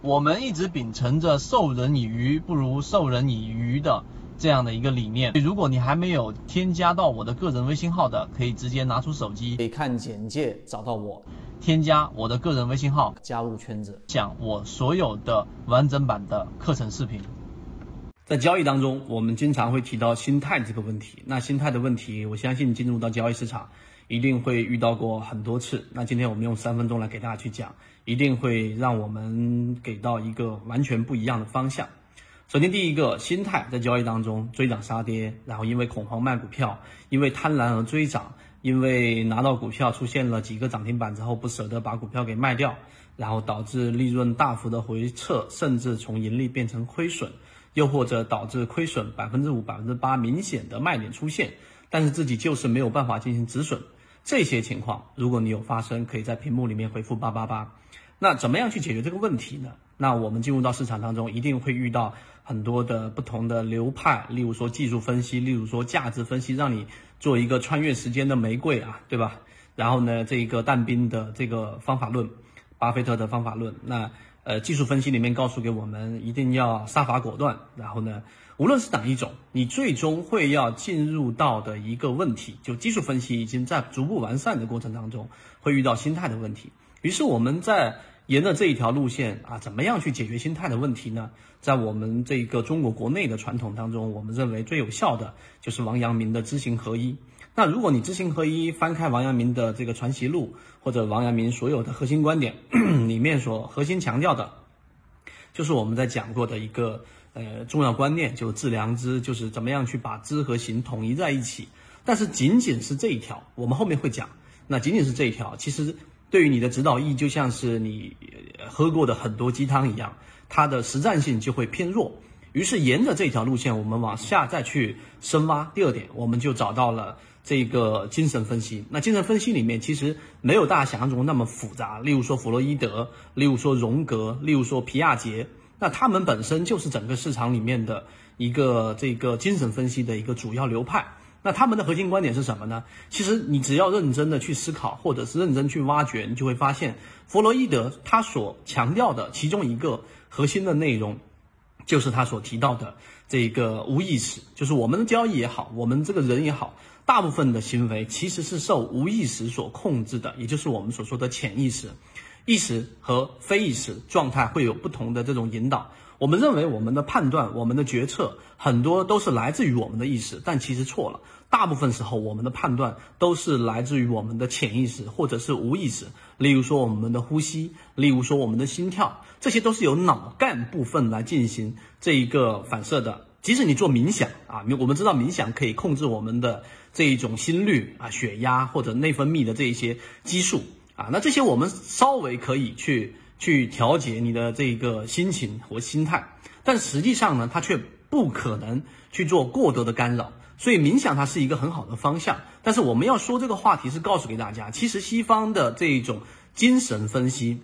我们一直秉承着授人以鱼不如授人以渔的这样的一个理念。如果你还没有添加到我的个人微信号的，可以直接拿出手机，可以看简介找到我，添加我的个人微信号，加入圈子，讲我所有的完整版的课程视频。在交易当中，我们经常会提到心态这个问题。那心态的问题，我相信进入到交易市场，一定会遇到过很多次。那今天我们用三分钟来给大家去讲，一定会让我们给到一个完全不一样的方向。首先，第一个心态在交易当中追涨杀跌，然后因为恐慌卖股票，因为贪婪而追涨，因为拿到股票出现了几个涨停板之后不舍得把股票给卖掉，然后导致利润大幅的回撤，甚至从盈利变成亏损。又或者导致亏损百分之五、百分之八明显的卖点出现，但是自己就是没有办法进行止损，这些情况如果你有发生，可以在屏幕里面回复八八八。那怎么样去解决这个问题呢？那我们进入到市场当中，一定会遇到很多的不同的流派，例如说技术分析，例如说价值分析，让你做一个穿越时间的玫瑰啊，对吧？然后呢，这一个但兵的这个方法论，巴菲特的方法论，那。呃，技术分析里面告诉给我们，一定要杀伐果断。然后呢，无论是哪一种，你最终会要进入到的一个问题，就技术分析已经在逐步完善的过程当中，会遇到心态的问题。于是我们在沿着这一条路线啊，怎么样去解决心态的问题呢？在我们这个中国国内的传统当中，我们认为最有效的就是王阳明的知行合一。那如果你知行合一，翻开王阳明的这个传习录，或者王阳明所有的核心观点 里面所核心强调的，就是我们在讲过的一个呃重要观念，就致良知，就是怎么样去把知和行统一在一起。但是仅仅是这一条，我们后面会讲。那仅仅是这一条，其实对于你的指导意义，就像是你喝过的很多鸡汤一样，它的实战性就会偏弱。于是沿着这条路线，我们往下再去深挖。第二点，我们就找到了。这个精神分析，那精神分析里面其实没有大家想象中那么复杂。例如说弗洛伊德，例如说荣格，例如说皮亚杰，那他们本身就是整个市场里面的一个这个精神分析的一个主要流派。那他们的核心观点是什么呢？其实你只要认真的去思考，或者是认真去挖掘，你就会发现，弗洛伊德他所强调的其中一个核心的内容，就是他所提到的这个无意识，就是我们的交易也好，我们这个人也好。大部分的行为其实是受无意识所控制的，也就是我们所说的潜意识、意识和非意识状态会有不同的这种引导。我们认为我们的判断、我们的决策很多都是来自于我们的意识，但其实错了。大部分时候，我们的判断都是来自于我们的潜意识或者是无意识。例如说我们的呼吸，例如说我们的心跳，这些都是由脑干部分来进行这一个反射的。即使你做冥想啊，我们知道冥想可以控制我们的这一种心率啊、血压或者内分泌的这一些激素啊，那这些我们稍微可以去去调节你的这个心情和心态，但实际上呢，它却不可能去做过多的干扰。所以冥想它是一个很好的方向，但是我们要说这个话题是告诉给大家，其实西方的这一种精神分析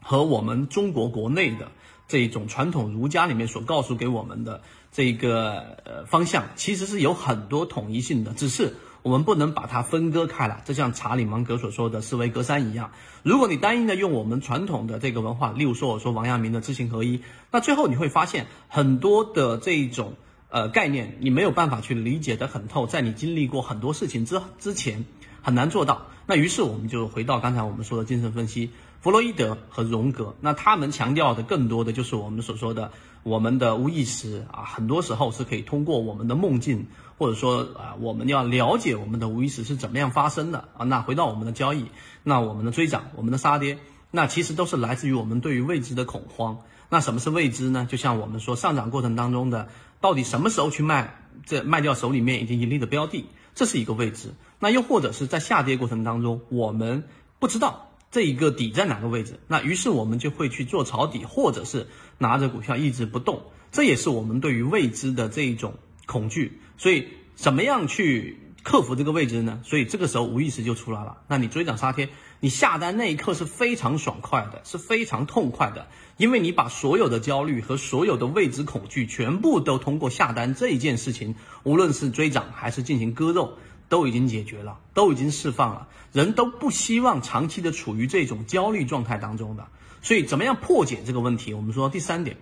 和我们中国国内的这一种传统儒家里面所告诉给我们的。这个呃方向其实是有很多统一性的，只是我们不能把它分割开来。就像查理芒格所说的“思维隔山”一样，如果你单一的用我们传统的这个文化，例如说我说王阳明的知行合一，那最后你会发现很多的这种呃概念，你没有办法去理解得很透，在你经历过很多事情之之前很难做到。那于是我们就回到刚才我们说的精神分析。弗洛伊德和荣格，那他们强调的更多的就是我们所说的我们的无意识啊，很多时候是可以通过我们的梦境，或者说啊，我们要了解我们的无意识是怎么样发生的啊。那回到我们的交易，那我们的追涨，我们的杀跌，那其实都是来自于我们对于未知的恐慌。那什么是未知呢？就像我们说上涨过程当中的，到底什么时候去卖，这卖掉手里面已经盈利的标的，这是一个未知。那又或者是在下跌过程当中，我们不知道。这一个底在哪个位置？那于是我们就会去做抄底，或者是拿着股票一直不动。这也是我们对于未知的这一种恐惧。所以，怎么样去克服这个未知呢？所以这个时候无意识就出来了。那你追涨杀跌，你下单那一刻是非常爽快的，是非常痛快的，因为你把所有的焦虑和所有的未知恐惧全部都通过下单这一件事情，无论是追涨还是进行割肉。都已经解决了，都已经释放了，人都不希望长期的处于这种焦虑状态当中的，所以怎么样破解这个问题？我们说第三点，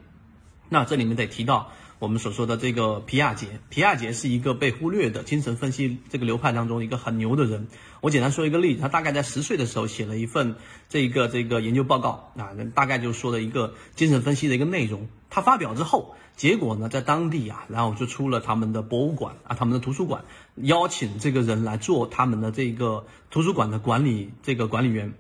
那这里面得提到。我们所说的这个皮亚杰，皮亚杰是一个被忽略的精神分析这个流派当中一个很牛的人。我简单说一个例子，他大概在十岁的时候写了一份这个这个研究报告啊，大概就说了一个精神分析的一个内容。他发表之后，结果呢在当地啊，然后就出了他们的博物馆啊，他们的图书馆，邀请这个人来做他们的这个图书馆的管理这个管理员。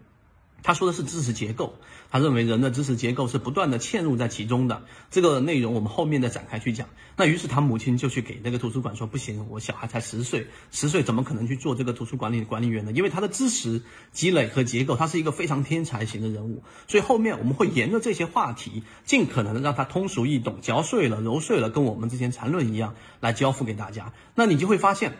他说的是知识结构，他认为人的知识结构是不断的嵌入在其中的。这个内容我们后面再展开去讲。那于是他母亲就去给那个图书馆说：“不行，我小孩才十岁，十岁怎么可能去做这个图书管理管理员呢？因为他的知识积累和结构，他是一个非常天才型的人物。所以后面我们会沿着这些话题，尽可能的让他通俗易懂，嚼碎了、揉碎了，跟我们之前缠论一样来交付给大家。那你就会发现。”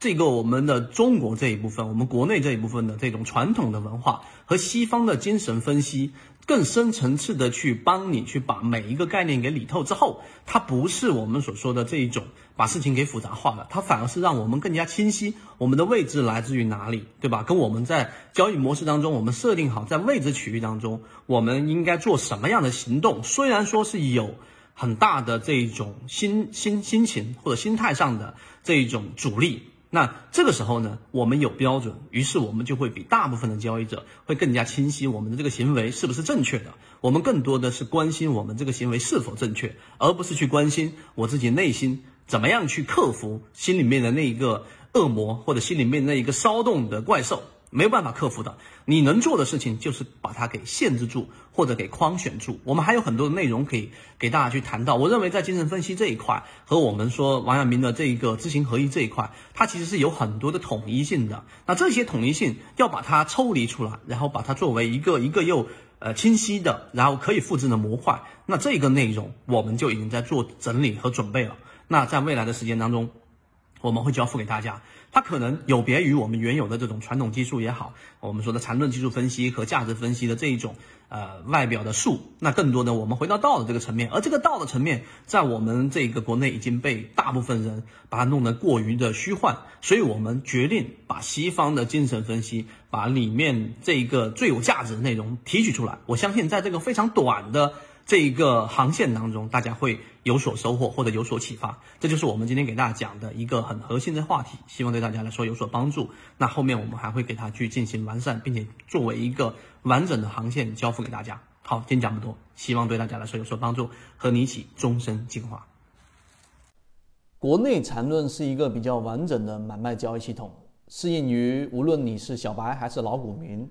这个我们的中国这一部分，我们国内这一部分的这种传统的文化和西方的精神分析，更深层次的去帮你去把每一个概念给理透之后，它不是我们所说的这一种把事情给复杂化了，它反而是让我们更加清晰我们的位置来自于哪里，对吧？跟我们在交易模式当中，我们设定好在位置区域当中，我们应该做什么样的行动？虽然说是有很大的这种心心心情或者心态上的这一种阻力。那这个时候呢，我们有标准，于是我们就会比大部分的交易者会更加清晰我们的这个行为是不是正确的。我们更多的是关心我们这个行为是否正确，而不是去关心我自己内心怎么样去克服心里面的那一个恶魔或者心里面那一个骚动的怪兽。没有办法克服的，你能做的事情就是把它给限制住，或者给框选住。我们还有很多的内容可以给大家去谈到。我认为在精神分析这一块和我们说王阳明的这一个知行合一这一块，它其实是有很多的统一性的。那这些统一性要把它抽离出来，然后把它作为一个一个又呃清晰的，然后可以复制的模块。那这个内容我们就已经在做整理和准备了。那在未来的时间当中，我们会交付给大家。它可能有别于我们原有的这种传统技术也好，我们说的缠论技术分析和价值分析的这一种呃外表的术，那更多的我们回到道的这个层面，而这个道的层面在我们这个国内已经被大部分人把它弄得过于的虚幻，所以我们决定把西方的精神分析，把里面这一个最有价值的内容提取出来。我相信在这个非常短的。这一个航线当中，大家会有所收获或者有所启发，这就是我们今天给大家讲的一个很核心的话题，希望对大家来说有所帮助。那后面我们还会给它去进行完善，并且作为一个完整的航线交付给大家。好，今天讲不多，希望对大家来说有所帮助，和你一起终身进化。国内缠论是一个比较完整的买卖交易系统，适应于无论你是小白还是老股民。